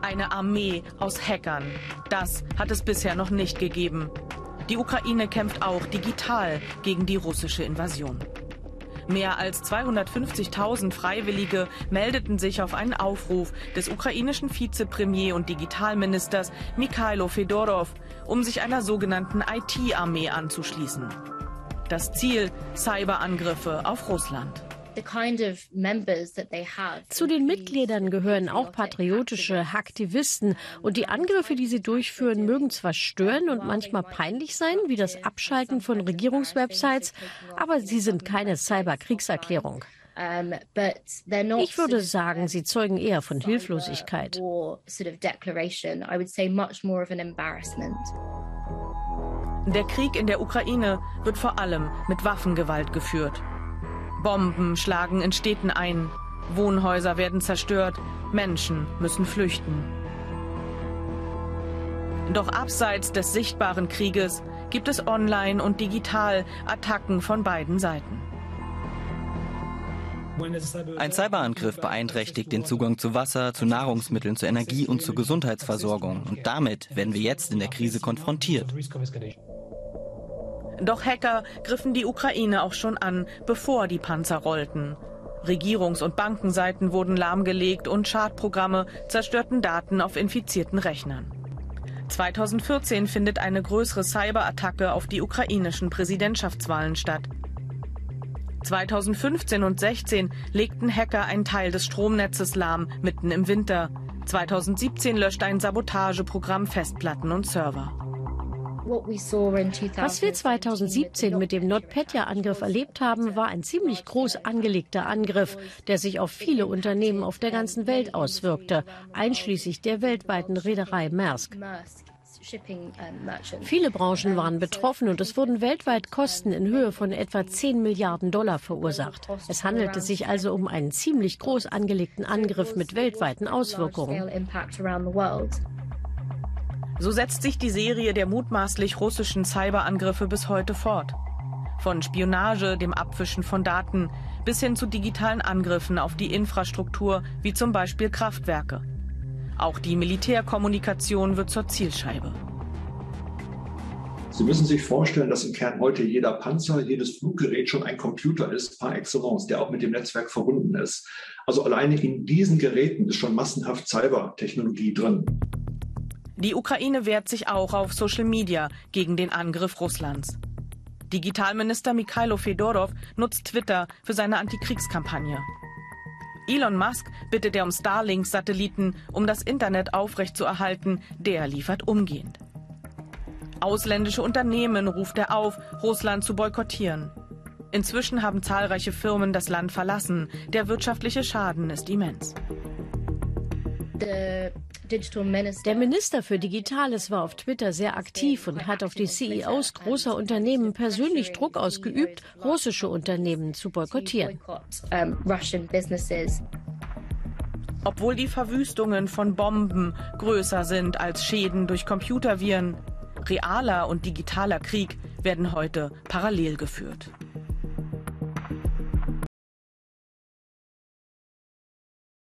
Eine Armee aus Hackern. Das hat es bisher noch nicht gegeben. Die Ukraine kämpft auch digital gegen die russische Invasion. Mehr als 250.000 Freiwillige meldeten sich auf einen Aufruf des ukrainischen Vizepremier und Digitalministers Mikhailo Fedorov, um sich einer sogenannten IT-Armee anzuschließen. Das Ziel Cyberangriffe auf Russland. Zu den Mitgliedern gehören auch patriotische Aktivisten und die Angriffe, die sie durchführen, mögen zwar stören und manchmal peinlich sein, wie das Abschalten von Regierungswebsites, aber sie sind keine Cyberkriegserklärung. Ich würde sagen, sie zeugen eher von Hilflosigkeit. Der Krieg in der Ukraine wird vor allem mit Waffengewalt geführt. Bomben schlagen in Städten ein, Wohnhäuser werden zerstört, Menschen müssen flüchten. Doch abseits des sichtbaren Krieges gibt es online und digital Attacken von beiden Seiten. Ein Cyberangriff beeinträchtigt den Zugang zu Wasser, zu Nahrungsmitteln, zu Energie und zur Gesundheitsversorgung. Und damit werden wir jetzt in der Krise konfrontiert. Doch Hacker griffen die Ukraine auch schon an, bevor die Panzer rollten. Regierungs- und Bankenseiten wurden lahmgelegt und Schadprogramme zerstörten Daten auf infizierten Rechnern. 2014 findet eine größere Cyberattacke auf die ukrainischen Präsidentschaftswahlen statt. 2015 und 16 legten Hacker einen Teil des Stromnetzes lahm, mitten im Winter. 2017 löschte ein Sabotageprogramm Festplatten und Server. Was wir 2017 mit dem NotPetya-Angriff erlebt haben, war ein ziemlich groß angelegter Angriff, der sich auf viele Unternehmen auf der ganzen Welt auswirkte, einschließlich der weltweiten Reederei Maersk. Viele Branchen waren betroffen und es wurden weltweit Kosten in Höhe von etwa 10 Milliarden Dollar verursacht. Es handelte sich also um einen ziemlich groß angelegten Angriff mit weltweiten Auswirkungen. So setzt sich die Serie der mutmaßlich russischen Cyberangriffe bis heute fort. Von Spionage, dem Abwischen von Daten bis hin zu digitalen Angriffen auf die Infrastruktur, wie zum Beispiel Kraftwerke. Auch die Militärkommunikation wird zur Zielscheibe. Sie müssen sich vorstellen, dass im Kern heute jeder Panzer, jedes Fluggerät schon ein Computer ist, par excellence, der auch mit dem Netzwerk verbunden ist. Also alleine in diesen Geräten ist schon massenhaft Cybertechnologie drin. Die Ukraine wehrt sich auch auf Social Media gegen den Angriff Russlands. Digitalminister Mikhailo Fedorov nutzt Twitter für seine Antikriegskampagne. Elon Musk bittet er um Starlink-Satelliten, um das Internet aufrechtzuerhalten. Der liefert umgehend. Ausländische Unternehmen ruft er auf, Russland zu boykottieren. Inzwischen haben zahlreiche Firmen das Land verlassen. Der wirtschaftliche Schaden ist immens. Der Minister für Digitales war auf Twitter sehr aktiv und hat auf die CEOs großer Unternehmen persönlich Druck ausgeübt, russische Unternehmen zu boykottieren. Obwohl die Verwüstungen von Bomben größer sind als Schäden durch Computerviren, realer und digitaler Krieg werden heute parallel geführt.